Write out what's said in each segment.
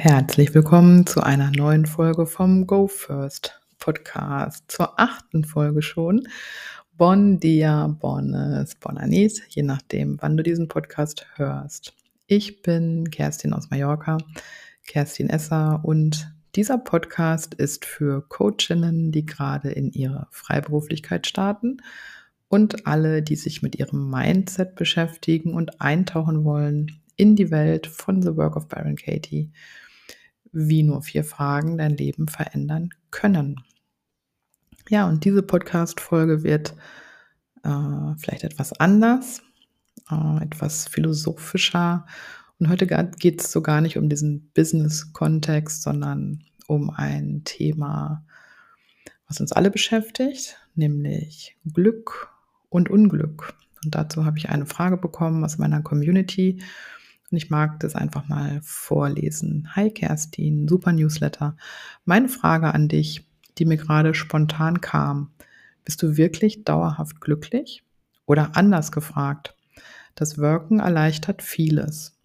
Herzlich willkommen zu einer neuen Folge vom Go First Podcast, zur achten Folge schon. Bon dia, bonnes, bon anis, je nachdem, wann du diesen Podcast hörst. Ich bin Kerstin aus Mallorca, Kerstin Esser und dieser Podcast ist für Coachinnen, die gerade in ihre Freiberuflichkeit starten und alle, die sich mit ihrem Mindset beschäftigen und eintauchen wollen in die Welt von The Work of Baron Katie wie nur vier Fragen dein Leben verändern können. Ja, und diese Podcast-Folge wird äh, vielleicht etwas anders, äh, etwas philosophischer. Und heute geht es so gar nicht um diesen Business-Kontext, sondern um ein Thema, was uns alle beschäftigt, nämlich Glück und Unglück. Und dazu habe ich eine Frage bekommen aus meiner Community und ich mag das einfach mal vorlesen. Hi Kerstin, super Newsletter. Meine Frage an dich, die mir gerade spontan kam. Bist du wirklich dauerhaft glücklich? Oder anders gefragt, das Wirken erleichtert vieles,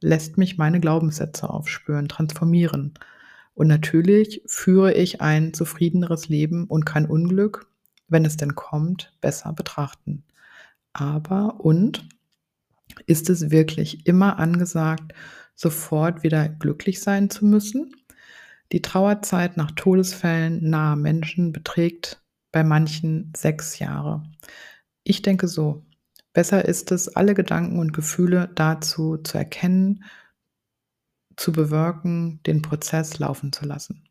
lässt mich meine Glaubenssätze aufspüren, transformieren. Und natürlich führe ich ein zufriedeneres Leben und kann Unglück, wenn es denn kommt, besser betrachten. Aber und ist es wirklich immer angesagt, sofort wieder glücklich sein zu müssen? Die Trauerzeit nach Todesfällen naher Menschen beträgt bei manchen sechs Jahre. Ich denke so. Besser ist es, alle Gedanken und Gefühle dazu zu erkennen, zu bewirken, den Prozess laufen zu lassen.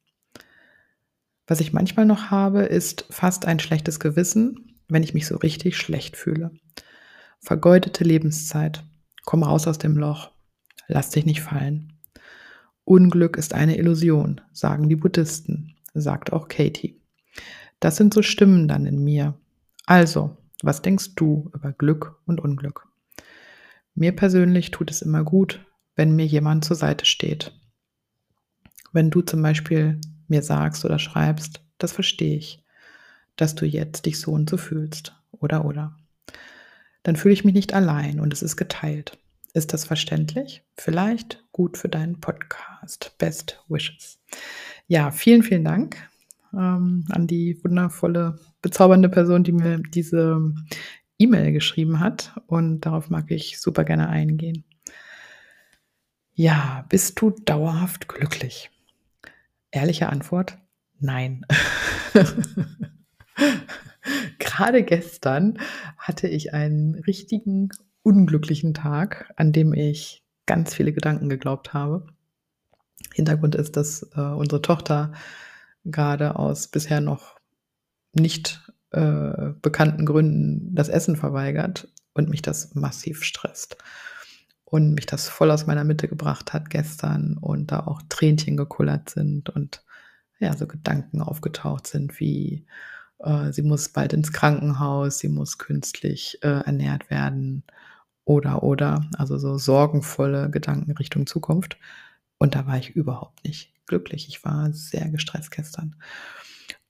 Was ich manchmal noch habe, ist fast ein schlechtes Gewissen, wenn ich mich so richtig schlecht fühle. Vergeudete Lebenszeit. Komm raus aus dem Loch. Lass dich nicht fallen. Unglück ist eine Illusion, sagen die Buddhisten, sagt auch Katie. Das sind so Stimmen dann in mir. Also, was denkst du über Glück und Unglück? Mir persönlich tut es immer gut, wenn mir jemand zur Seite steht. Wenn du zum Beispiel mir sagst oder schreibst, das verstehe ich, dass du jetzt dich so und so fühlst, oder oder dann fühle ich mich nicht allein und es ist geteilt. Ist das verständlich? Vielleicht gut für deinen Podcast. Best Wishes. Ja, vielen, vielen Dank ähm, an die wundervolle, bezaubernde Person, die mir diese E-Mail geschrieben hat. Und darauf mag ich super gerne eingehen. Ja, bist du dauerhaft glücklich? Ehrliche Antwort, nein. Gerade gestern hatte ich einen richtigen unglücklichen Tag, an dem ich ganz viele Gedanken geglaubt habe. Hintergrund ist, dass äh, unsere Tochter gerade aus bisher noch nicht äh, bekannten Gründen das Essen verweigert und mich das massiv stresst und mich das voll aus meiner Mitte gebracht hat gestern und da auch Tränchen gekullert sind und ja, so Gedanken aufgetaucht sind wie, äh, sie muss bald ins Krankenhaus, sie muss künstlich äh, ernährt werden oder oder, also so sorgenvolle Gedanken Richtung Zukunft. Und da war ich überhaupt nicht glücklich. Ich war sehr gestresst gestern.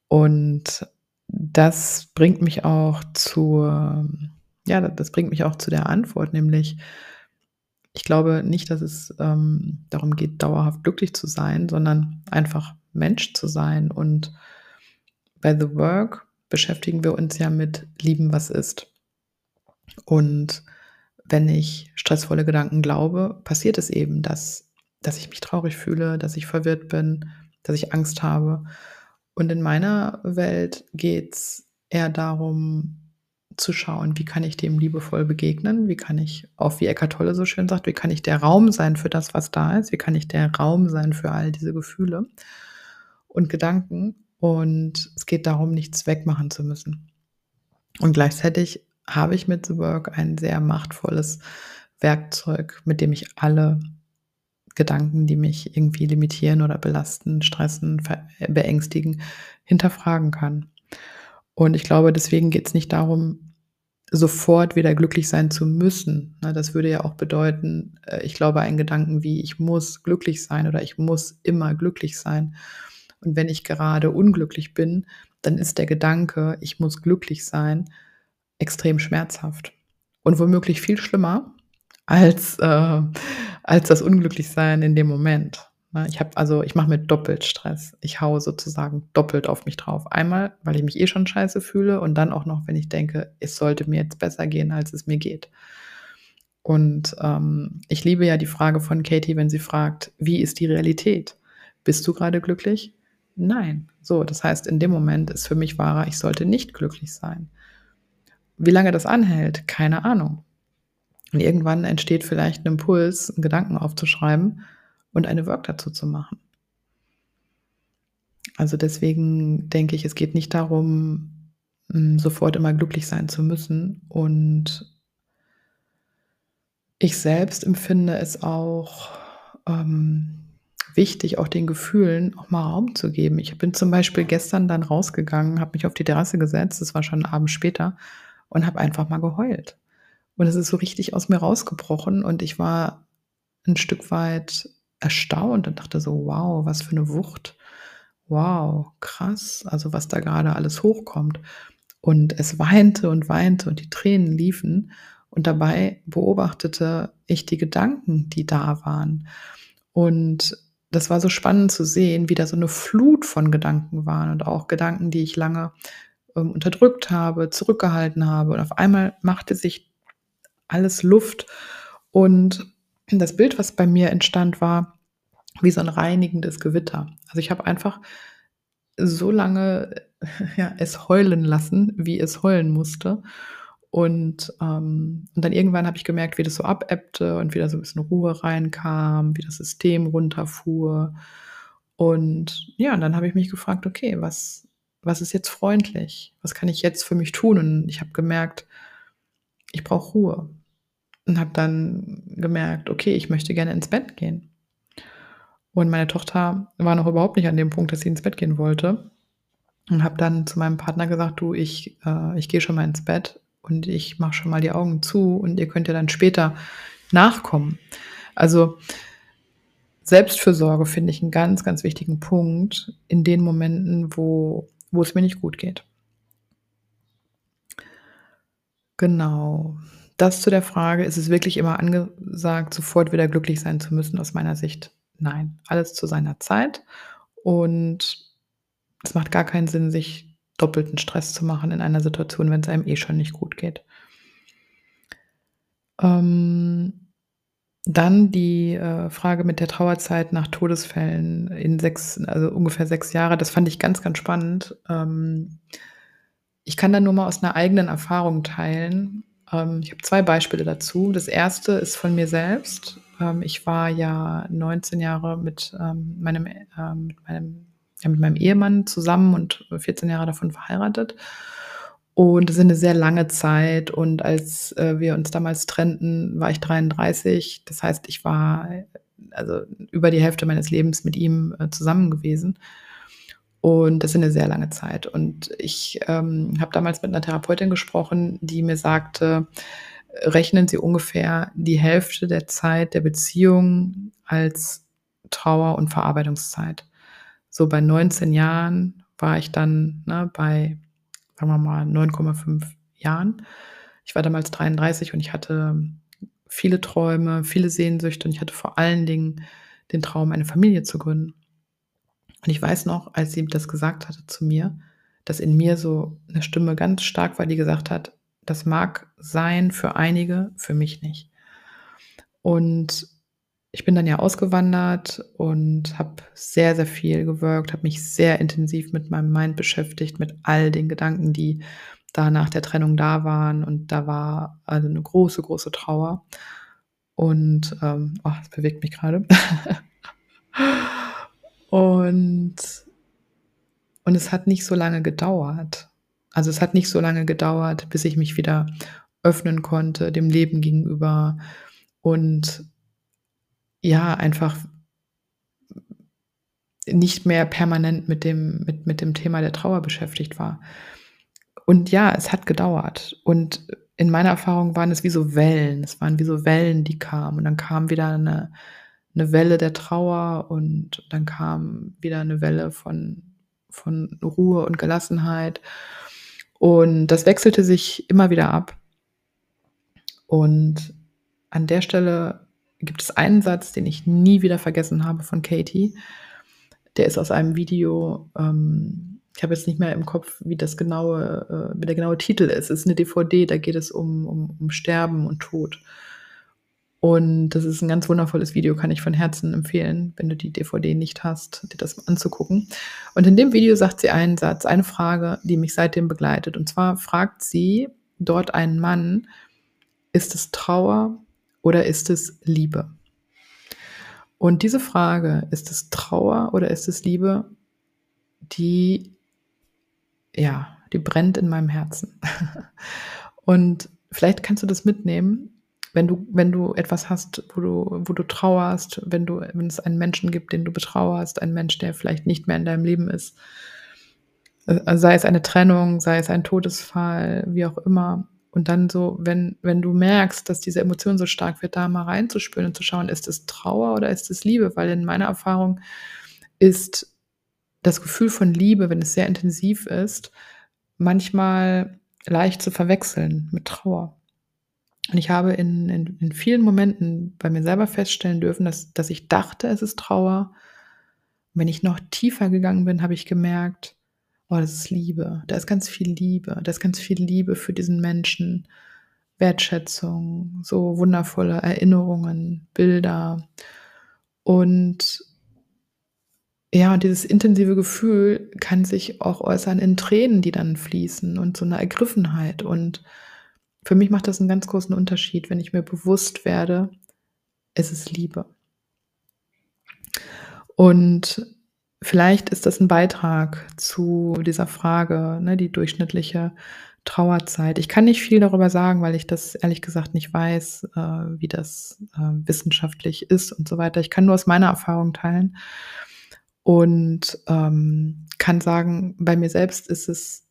Und das bringt mich auch zur, ja, das bringt mich auch zu der Antwort, nämlich, ich glaube nicht, dass es ähm, darum geht, dauerhaft glücklich zu sein, sondern einfach Mensch zu sein und bei The Work beschäftigen wir uns ja mit Lieben, was ist. Und wenn ich stressvolle Gedanken glaube, passiert es eben, dass, dass ich mich traurig fühle, dass ich verwirrt bin, dass ich Angst habe. Und in meiner Welt geht es eher darum, zu schauen, wie kann ich dem liebevoll begegnen, wie kann ich, auch wie Eckart Tolle so schön sagt, wie kann ich der Raum sein für das, was da ist, wie kann ich der Raum sein für all diese Gefühle und Gedanken und es geht darum, nichts wegmachen zu müssen. Und gleichzeitig habe ich mit The Work ein sehr machtvolles Werkzeug, mit dem ich alle Gedanken, die mich irgendwie limitieren oder belasten, stressen, beängstigen, hinterfragen kann. Und ich glaube, deswegen geht es nicht darum, sofort wieder glücklich sein zu müssen. Das würde ja auch bedeuten, äh, ich glaube, ein Gedanken wie ich muss glücklich sein oder ich muss immer glücklich sein und wenn ich gerade unglücklich bin, dann ist der Gedanke, ich muss glücklich sein, extrem schmerzhaft und womöglich viel schlimmer als, äh, als das Unglücklichsein in dem Moment. Ne? Ich habe also ich mache mir doppelt Stress. Ich haue sozusagen doppelt auf mich drauf. Einmal, weil ich mich eh schon scheiße fühle und dann auch noch, wenn ich denke, es sollte mir jetzt besser gehen, als es mir geht. Und ähm, ich liebe ja die Frage von Katie, wenn sie fragt, wie ist die Realität? Bist du gerade glücklich? Nein. So, das heißt, in dem Moment ist für mich wahrer, ich sollte nicht glücklich sein. Wie lange das anhält, keine Ahnung. Und irgendwann entsteht vielleicht ein Impuls, einen Gedanken aufzuschreiben und eine Work dazu zu machen. Also deswegen denke ich, es geht nicht darum, hm, sofort immer glücklich sein zu müssen. Und ich selbst empfinde es auch ähm, wichtig, auch den Gefühlen auch mal Raum zu geben. Ich bin zum Beispiel gestern dann rausgegangen, habe mich auf die Terrasse gesetzt, es war schon ein Abend später, und habe einfach mal geheult. Und es ist so richtig aus mir rausgebrochen und ich war ein Stück weit erstaunt und dachte so, wow, was für eine Wucht. Wow, krass, also was da gerade alles hochkommt. Und es weinte und weinte und die Tränen liefen. Und dabei beobachtete ich die Gedanken, die da waren. Und das war so spannend zu sehen, wie da so eine Flut von Gedanken waren und auch Gedanken, die ich lange ähm, unterdrückt habe, zurückgehalten habe. Und auf einmal machte sich alles Luft. Und das Bild, was bei mir entstand, war wie so ein reinigendes Gewitter. Also ich habe einfach so lange ja, es heulen lassen, wie es heulen musste. Und, ähm, und dann irgendwann habe ich gemerkt, wie das so abebbte und wieder so ein bisschen Ruhe reinkam, wie das System runterfuhr. Und ja, und dann habe ich mich gefragt, okay, was, was ist jetzt freundlich? Was kann ich jetzt für mich tun? Und ich habe gemerkt, ich brauche Ruhe und habe dann gemerkt, okay, ich möchte gerne ins Bett gehen. Und meine Tochter war noch überhaupt nicht an dem Punkt, dass sie ins Bett gehen wollte. Und habe dann zu meinem Partner gesagt, du, ich, äh, ich gehe schon mal ins Bett und ich mache schon mal die Augen zu und ihr könnt ja dann später nachkommen. Also Selbstfürsorge finde ich einen ganz, ganz wichtigen Punkt in den Momenten, wo, wo es mir nicht gut geht. Genau. Das zu der Frage, ist es wirklich immer angesagt, sofort wieder glücklich sein zu müssen? Aus meiner Sicht nein. Alles zu seiner Zeit. Und es macht gar keinen Sinn, sich doppelten Stress zu machen in einer Situation, wenn es einem eh schon nicht gut geht. Ähm, dann die äh, Frage mit der Trauerzeit nach Todesfällen in sechs, also ungefähr sechs Jahre. Das fand ich ganz, ganz spannend. Ähm, ich kann da nur mal aus einer eigenen Erfahrung teilen. Ähm, ich habe zwei Beispiele dazu. Das erste ist von mir selbst. Ähm, ich war ja 19 Jahre mit, ähm, meinem, mit, meinem, ja, mit meinem Ehemann zusammen und 14 Jahre davon verheiratet. Und das ist eine sehr lange Zeit. Und als äh, wir uns damals trennten, war ich 33. Das heißt, ich war also über die Hälfte meines Lebens mit ihm äh, zusammen gewesen. Und das ist eine sehr lange Zeit. Und ich ähm, habe damals mit einer Therapeutin gesprochen, die mir sagte, rechnen Sie ungefähr die Hälfte der Zeit der Beziehung als Trauer- und Verarbeitungszeit. So bei 19 Jahren war ich dann ne, bei, sagen wir mal, 9,5 Jahren. Ich war damals 33 und ich hatte viele Träume, viele Sehnsüchte und ich hatte vor allen Dingen den Traum, eine Familie zu gründen. Und ich weiß noch, als sie das gesagt hatte zu mir, dass in mir so eine Stimme ganz stark war, die gesagt hat, das mag sein für einige, für mich nicht. Und ich bin dann ja ausgewandert und habe sehr, sehr viel gewirkt, habe mich sehr intensiv mit meinem Mind beschäftigt, mit all den Gedanken, die da nach der Trennung da waren. Und da war also eine große, große Trauer. Und ähm, oh, das bewegt mich gerade. Und, und es hat nicht so lange gedauert. Also es hat nicht so lange gedauert, bis ich mich wieder öffnen konnte, dem Leben gegenüber und ja, einfach nicht mehr permanent mit dem, mit, mit dem Thema der Trauer beschäftigt war. Und ja, es hat gedauert. Und in meiner Erfahrung waren es wie so Wellen. Es waren wie so Wellen, die kamen. Und dann kam wieder eine, eine Welle der Trauer und dann kam wieder eine Welle von, von Ruhe und Gelassenheit. Und das wechselte sich immer wieder ab. Und an der Stelle gibt es einen Satz, den ich nie wieder vergessen habe von Katie. Der ist aus einem Video, ähm, ich habe jetzt nicht mehr im Kopf, wie das genaue, äh, wie der genaue Titel ist. Es ist eine DVD, da geht es um, um, um Sterben und Tod. Und das ist ein ganz wundervolles Video, kann ich von Herzen empfehlen, wenn du die DVD nicht hast, dir das anzugucken. Und in dem Video sagt sie einen Satz, eine Frage, die mich seitdem begleitet. Und zwar fragt sie dort einen Mann, ist es Trauer oder ist es Liebe? Und diese Frage, ist es Trauer oder ist es Liebe, die, ja, die brennt in meinem Herzen. Und vielleicht kannst du das mitnehmen wenn du, wenn du etwas hast, wo du, wo du trauerst, wenn du, wenn es einen Menschen gibt, den du betrauerst, einen Mensch, der vielleicht nicht mehr in deinem Leben ist, äh, sei es eine Trennung, sei es ein Todesfall, wie auch immer. Und dann so, wenn, wenn du merkst, dass diese Emotion so stark wird, da mal reinzuspüren und zu schauen, ist es Trauer oder ist es Liebe? Weil in meiner Erfahrung ist das Gefühl von Liebe, wenn es sehr intensiv ist, manchmal leicht zu verwechseln mit Trauer. Und ich habe in, in, in vielen Momenten bei mir selber feststellen dürfen, dass, dass ich dachte, es ist Trauer. Und wenn ich noch tiefer gegangen bin, habe ich gemerkt, oh, das ist Liebe. Da ist ganz viel Liebe. Da ist ganz viel Liebe für diesen Menschen. Wertschätzung, so wundervolle Erinnerungen, Bilder. Und ja, dieses intensive Gefühl kann sich auch äußern in Tränen, die dann fließen und so eine Ergriffenheit und für mich macht das einen ganz großen Unterschied, wenn ich mir bewusst werde, es ist Liebe. Und vielleicht ist das ein Beitrag zu dieser Frage, ne, die durchschnittliche Trauerzeit. Ich kann nicht viel darüber sagen, weil ich das ehrlich gesagt nicht weiß, äh, wie das äh, wissenschaftlich ist und so weiter. Ich kann nur aus meiner Erfahrung teilen und ähm, kann sagen, bei mir selbst ist es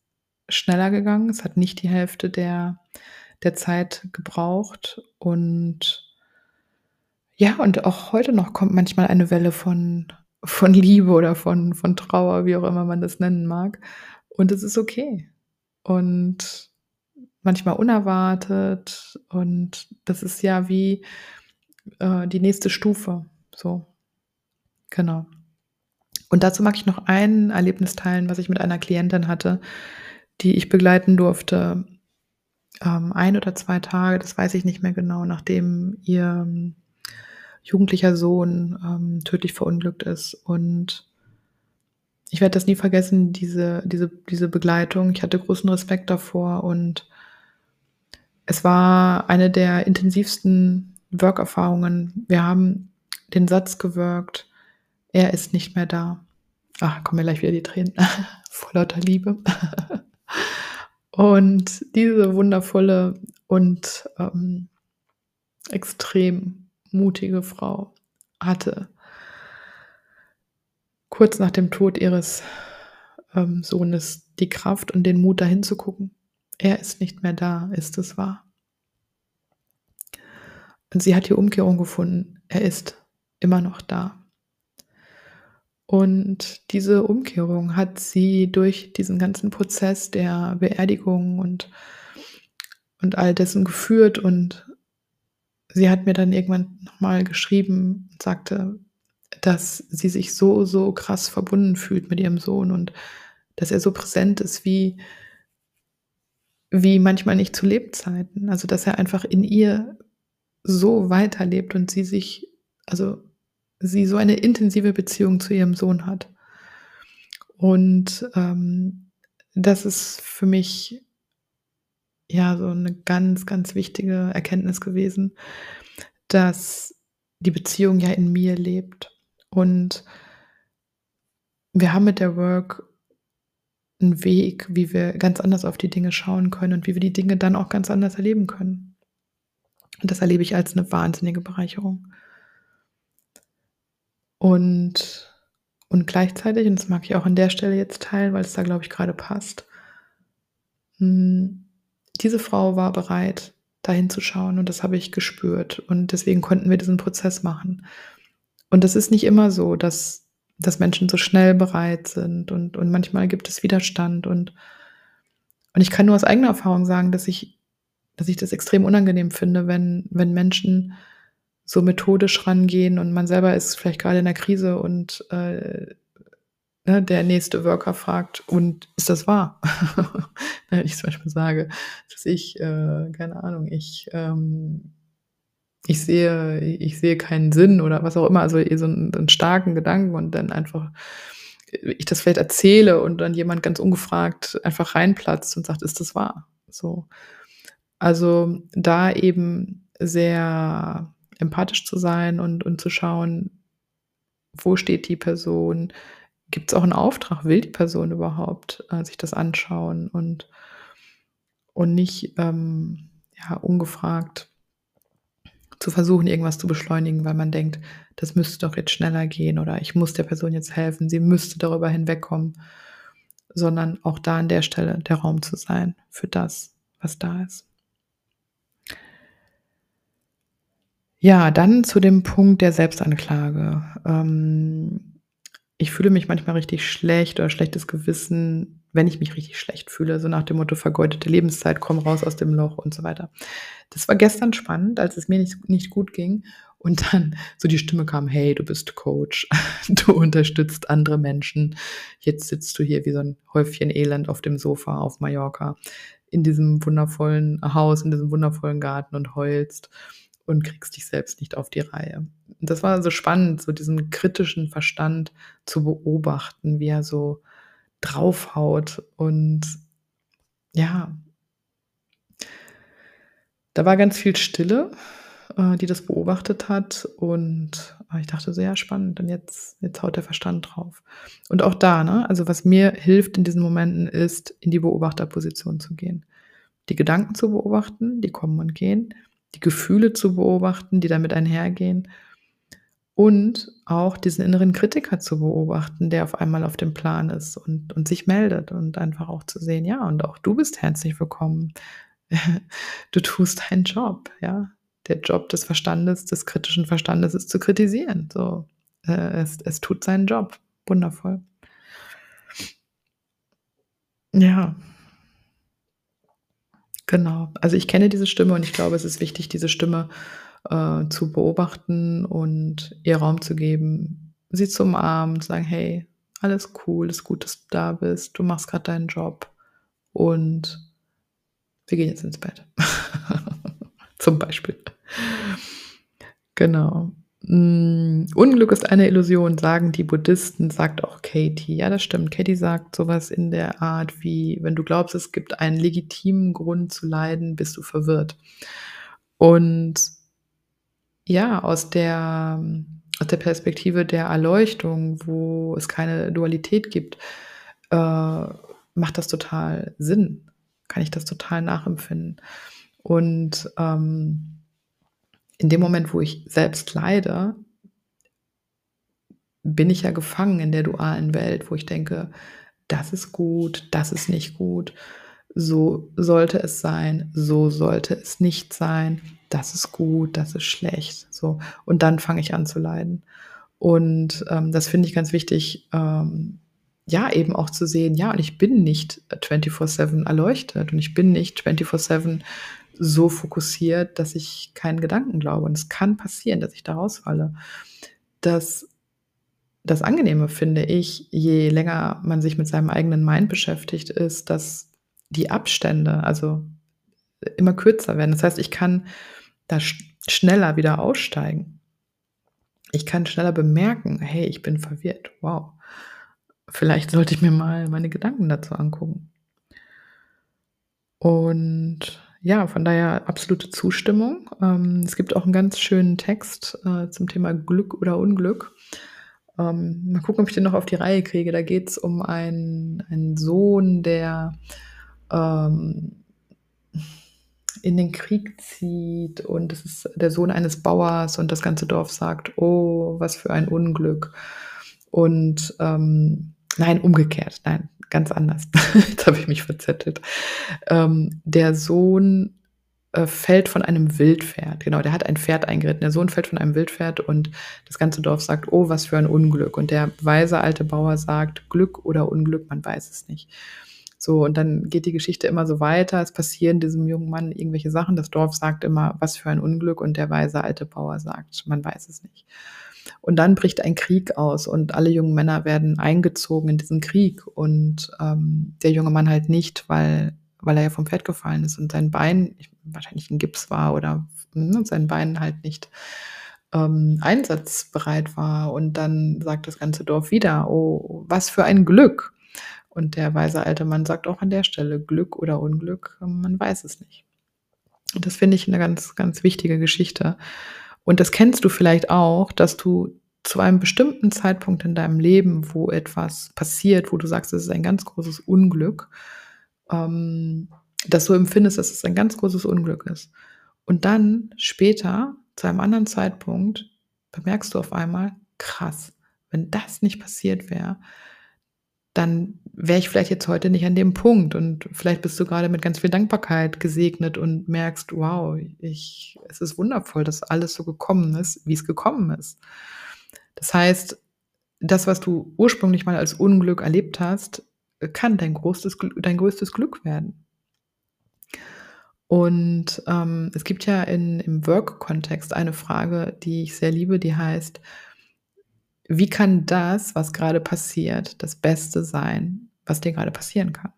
schneller gegangen. Es hat nicht die Hälfte der der Zeit gebraucht. Und ja, und auch heute noch kommt manchmal eine Welle von, von Liebe oder von, von Trauer, wie auch immer man das nennen mag. Und es ist okay. Und manchmal unerwartet. Und das ist ja wie äh, die nächste Stufe. So. Genau. Und dazu mag ich noch ein Erlebnis teilen, was ich mit einer Klientin hatte, die ich begleiten durfte ähm, ein oder zwei Tage, das weiß ich nicht mehr genau, nachdem ihr jugendlicher Sohn ähm, tödlich verunglückt ist. Und ich werde das nie vergessen, diese, diese, diese Begleitung. Ich hatte großen Respekt davor und es war eine der intensivsten Work-Erfahrungen. Wir haben den Satz gewirkt, er ist nicht mehr da. Ach, kommen mir gleich wieder die Tränen vor lauter Liebe. Und diese wundervolle und ähm, extrem mutige Frau hatte kurz nach dem Tod ihres ähm, Sohnes die Kraft und den Mut, dahin zu gucken. Er ist nicht mehr da, ist es wahr. Und sie hat die Umkehrung gefunden. Er ist immer noch da. Und diese Umkehrung hat sie durch diesen ganzen Prozess der Beerdigung und, und all dessen geführt. Und sie hat mir dann irgendwann nochmal geschrieben und sagte, dass sie sich so, so krass verbunden fühlt mit ihrem Sohn und dass er so präsent ist wie, wie manchmal nicht zu Lebzeiten. Also, dass er einfach in ihr so weiterlebt und sie sich, also sie so eine intensive Beziehung zu ihrem Sohn hat. Und ähm, das ist für mich ja so eine ganz, ganz wichtige Erkenntnis gewesen, dass die Beziehung ja in mir lebt. Und wir haben mit der Work einen Weg, wie wir ganz anders auf die Dinge schauen können und wie wir die Dinge dann auch ganz anders erleben können. Und das erlebe ich als eine wahnsinnige Bereicherung. Und, und gleichzeitig, und das mag ich auch an der Stelle jetzt teilen, weil es da, glaube ich, gerade passt, hm, diese Frau war bereit, dahin zu schauen und das habe ich gespürt. Und deswegen konnten wir diesen Prozess machen. Und es ist nicht immer so, dass, dass Menschen so schnell bereit sind und, und manchmal gibt es Widerstand. Und, und ich kann nur aus eigener Erfahrung sagen, dass ich, dass ich das extrem unangenehm finde, wenn, wenn Menschen so methodisch rangehen und man selber ist vielleicht gerade in der Krise und äh, ne, der nächste Worker fragt, und ist das wahr? Wenn ich zum Beispiel sage, dass ich, äh, keine Ahnung, ich, ähm, ich sehe, ich sehe keinen Sinn oder was auch immer, also so einen, einen starken Gedanken und dann einfach ich das vielleicht erzähle und dann jemand ganz ungefragt einfach reinplatzt und sagt, ist das wahr? So. Also da eben sehr empathisch zu sein und, und zu schauen, wo steht die Person, gibt es auch einen Auftrag, will die Person überhaupt äh, sich das anschauen und, und nicht ähm, ja, ungefragt zu versuchen, irgendwas zu beschleunigen, weil man denkt, das müsste doch jetzt schneller gehen oder ich muss der Person jetzt helfen, sie müsste darüber hinwegkommen, sondern auch da an der Stelle der Raum zu sein für das, was da ist. Ja, dann zu dem Punkt der Selbstanklage. Ähm, ich fühle mich manchmal richtig schlecht oder schlechtes Gewissen, wenn ich mich richtig schlecht fühle, so nach dem Motto vergeudete Lebenszeit, komm raus aus dem Loch und so weiter. Das war gestern spannend, als es mir nicht, nicht gut ging. Und dann so die Stimme kam, hey, du bist Coach, du unterstützt andere Menschen, jetzt sitzt du hier wie so ein Häufchen Elend auf dem Sofa auf Mallorca in diesem wundervollen Haus, in diesem wundervollen Garten und heulst und kriegst dich selbst nicht auf die Reihe. Das war so spannend, so diesen kritischen Verstand zu beobachten, wie er so draufhaut und ja, da war ganz viel Stille, äh, die das beobachtet hat und äh, ich dachte so, ja, spannend und jetzt, jetzt haut der Verstand drauf. Und auch da, ne, also was mir hilft in diesen Momenten ist, in die Beobachterposition zu gehen. Die Gedanken zu beobachten, die kommen und gehen, die Gefühle zu beobachten, die damit einhergehen und auch diesen inneren Kritiker zu beobachten, der auf einmal auf dem Plan ist und, und sich meldet und einfach auch zu sehen, ja, und auch du bist herzlich willkommen. Du tust deinen Job, ja. Der Job des Verstandes, des kritischen Verstandes ist zu kritisieren. So, äh, es, es tut seinen Job. Wundervoll. Ja. Genau. Also ich kenne diese Stimme und ich glaube, es ist wichtig, diese Stimme äh, zu beobachten und ihr Raum zu geben, sie zu umarmen, zu sagen, hey, alles cool, ist gut, dass du da bist, du machst gerade deinen Job und wir gehen jetzt ins Bett. Zum Beispiel. Genau. Mm, Unglück ist eine Illusion, sagen die Buddhisten, sagt auch Katie. Ja, das stimmt. Katie sagt sowas in der Art wie, wenn du glaubst, es gibt einen legitimen Grund zu leiden, bist du verwirrt. Und ja, aus der, aus der Perspektive der Erleuchtung, wo es keine Dualität gibt, äh, macht das total Sinn. Kann ich das total nachempfinden. Und ähm, in dem Moment, wo ich selbst leide, bin ich ja gefangen in der dualen Welt, wo ich denke, das ist gut, das ist nicht gut, so sollte es sein, so sollte es nicht sein, das ist gut, das ist schlecht. So. Und dann fange ich an zu leiden. Und ähm, das finde ich ganz wichtig, ähm, ja, eben auch zu sehen, ja, und ich bin nicht 24-7 erleuchtet und ich bin nicht 24-7 so fokussiert, dass ich keinen Gedanken glaube. Und es kann passieren, dass ich da rausfalle. Das, das Angenehme finde ich, je länger man sich mit seinem eigenen Mind beschäftigt, ist, dass die Abstände, also immer kürzer werden. Das heißt, ich kann da schneller wieder aussteigen. Ich kann schneller bemerken, hey, ich bin verwirrt. Wow. Vielleicht sollte ich mir mal meine Gedanken dazu angucken. Und ja, von daher absolute Zustimmung. Ähm, es gibt auch einen ganz schönen Text äh, zum Thema Glück oder Unglück. Ähm, mal gucken, ob ich den noch auf die Reihe kriege. Da geht es um einen, einen Sohn, der ähm, in den Krieg zieht und es ist der Sohn eines Bauers und das ganze Dorf sagt, oh, was für ein Unglück. Und ähm, nein, umgekehrt, nein, ganz anders. Jetzt habe ich mich verzettelt. Ähm, der Sohn äh, fällt von einem Wildpferd. Genau, der hat ein Pferd eingeritten. Der Sohn fällt von einem Wildpferd und das ganze Dorf sagt, oh, was für ein Unglück. Und der weise alte Bauer sagt, Glück oder Unglück, man weiß es nicht. So, und dann geht die Geschichte immer so weiter. Es passieren diesem jungen Mann irgendwelche Sachen. Das Dorf sagt immer, was für ein Unglück. Und der weise alte Bauer sagt, man weiß es nicht. Und dann bricht ein Krieg aus und alle jungen Männer werden eingezogen in diesen Krieg. Und ähm, der junge Mann halt nicht, weil, weil er ja vom Pferd gefallen ist und sein Bein wahrscheinlich ein Gips war oder ne, sein Bein halt nicht ähm, einsatzbereit war. Und dann sagt das ganze Dorf wieder, oh, was für ein Glück. Und der weise alte Mann sagt auch an der Stelle, Glück oder Unglück, man weiß es nicht. Und das finde ich eine ganz, ganz wichtige Geschichte. Und das kennst du vielleicht auch, dass du zu einem bestimmten Zeitpunkt in deinem Leben, wo etwas passiert, wo du sagst, es ist ein ganz großes Unglück, ähm, dass du empfindest, dass es ein ganz großes Unglück ist. Und dann später, zu einem anderen Zeitpunkt, bemerkst du auf einmal, krass, wenn das nicht passiert wäre, dann wäre ich vielleicht jetzt heute nicht an dem Punkt und vielleicht bist du gerade mit ganz viel Dankbarkeit gesegnet und merkst, wow, ich, es ist wundervoll, dass alles so gekommen ist, wie es gekommen ist. Das heißt, das, was du ursprünglich mal als Unglück erlebt hast, kann dein größtes, dein größtes Glück werden. Und ähm, es gibt ja in, im Work-Kontext eine Frage, die ich sehr liebe, die heißt, wie kann das, was gerade passiert, das Beste sein, was dir gerade passieren kann?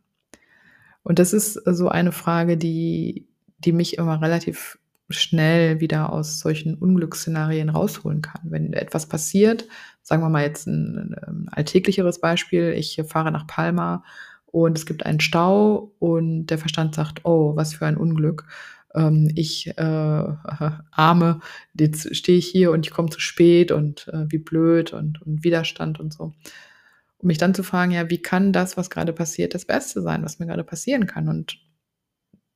Und das ist so eine Frage, die, die mich immer relativ schnell wieder aus solchen Unglücksszenarien rausholen kann. Wenn etwas passiert, sagen wir mal jetzt ein, ein alltäglicheres Beispiel, ich fahre nach Palma und es gibt einen Stau und der Verstand sagt, oh, was für ein Unglück ähm, ich äh, arme, jetzt stehe ich hier und ich komme zu spät und äh, wie blöd und, und Widerstand und so. Um mich dann zu fragen, ja, wie kann das, was gerade passiert, das Beste sein, was mir gerade passieren kann und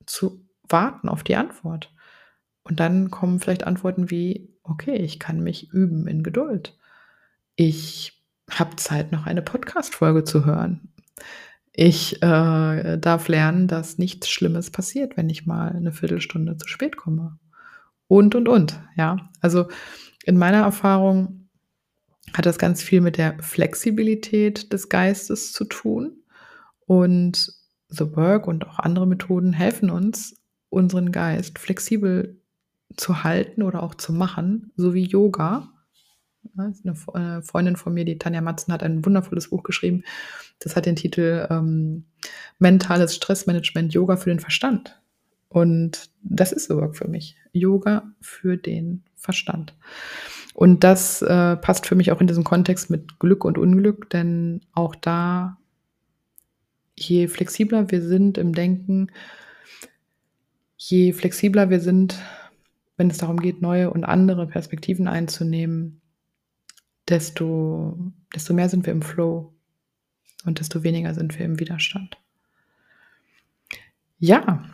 zu warten auf die Antwort. Und dann kommen vielleicht Antworten wie, okay, ich kann mich üben in Geduld. Ich habe Zeit, noch eine Podcast-Folge zu hören. Ich äh, darf lernen, dass nichts Schlimmes passiert, wenn ich mal eine Viertelstunde zu spät komme. Und, und, und. Ja, also in meiner Erfahrung hat das ganz viel mit der Flexibilität des Geistes zu tun. Und The Work und auch andere Methoden helfen uns, unseren Geist flexibel zu halten oder auch zu machen, so wie Yoga. Eine äh, Freundin von mir, die Tanja Matzen, hat ein wundervolles Buch geschrieben. Das hat den Titel ähm, Mentales Stressmanagement Yoga für den Verstand. Und das ist so Work für mich. Yoga für den Verstand. Und das äh, passt für mich auch in diesen Kontext mit Glück und Unglück, denn auch da, je flexibler wir sind im Denken, je flexibler wir sind, wenn es darum geht, neue und andere Perspektiven einzunehmen, desto, desto mehr sind wir im Flow und desto weniger sind wir im Widerstand. Ja,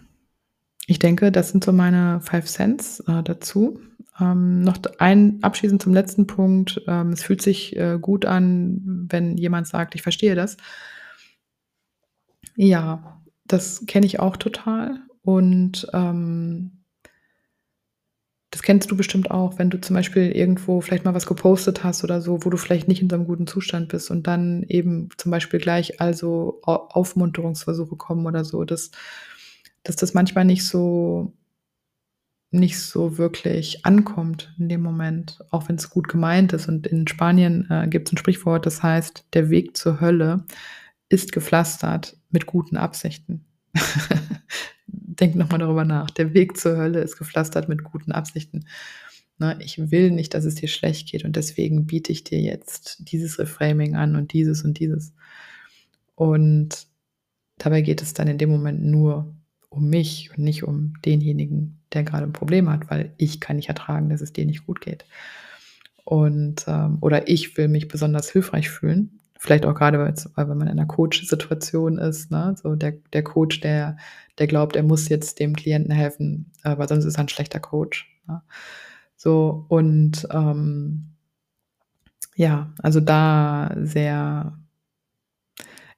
ich denke, das sind so meine Five Cents äh, dazu. Ähm, noch ein abschließend zum letzten Punkt. Ähm, es fühlt sich äh, gut an, wenn jemand sagt, ich verstehe das. Ja, das kenne ich auch total. Und ähm, das kennst du bestimmt auch, wenn du zum Beispiel irgendwo vielleicht mal was gepostet hast oder so, wo du vielleicht nicht in so einem guten Zustand bist und dann eben zum Beispiel gleich also Aufmunterungsversuche kommen oder so, dass, dass das manchmal nicht so nicht so wirklich ankommt in dem Moment, auch wenn es gut gemeint ist. Und in Spanien äh, gibt es ein Sprichwort, das heißt, der Weg zur Hölle ist gepflastert mit guten Absichten. denk nochmal darüber nach. Der Weg zur Hölle ist gepflastert mit guten Absichten. Ne, ich will nicht, dass es dir schlecht geht und deswegen biete ich dir jetzt dieses Reframing an und dieses und dieses. Und dabei geht es dann in dem Moment nur um mich und nicht um denjenigen, der gerade ein Problem hat, weil ich kann nicht ertragen, dass es dir nicht gut geht. Und ähm, oder ich will mich besonders hilfreich fühlen Vielleicht auch gerade, weil wenn man in einer Coach-Situation ist, ne? so der, der Coach, der, der glaubt, er muss jetzt dem Klienten helfen, aber sonst ist er ein schlechter Coach. Ne? So, und ähm, ja, also da sehr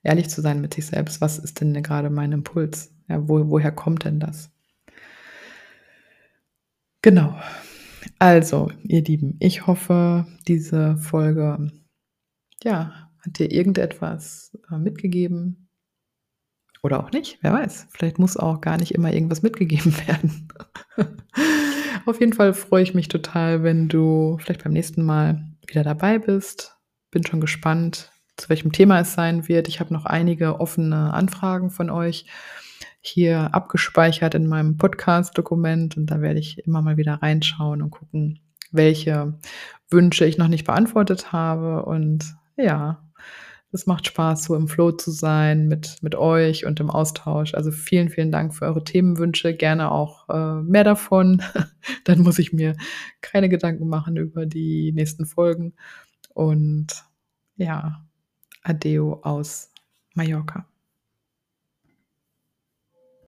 ehrlich zu sein mit sich selbst, was ist denn gerade mein Impuls? Ja, wo, woher kommt denn das? Genau. Also, ihr Lieben, ich hoffe, diese Folge ja, hat dir irgendetwas äh, mitgegeben Oder auch nicht, wer weiß. Vielleicht muss auch gar nicht immer irgendwas mitgegeben werden. Auf jeden Fall freue ich mich total, wenn du vielleicht beim nächsten Mal wieder dabei bist. Bin schon gespannt, zu welchem Thema es sein wird. Ich habe noch einige offene Anfragen von euch hier abgespeichert in meinem Podcast-Dokument und da werde ich immer mal wieder reinschauen und gucken, welche Wünsche ich noch nicht beantwortet habe. Und ja, es macht Spaß, so im Flow zu sein mit, mit euch und im Austausch. Also vielen, vielen Dank für eure Themenwünsche. Gerne auch äh, mehr davon. Dann muss ich mir keine Gedanken machen über die nächsten Folgen. Und ja, Adeo aus Mallorca.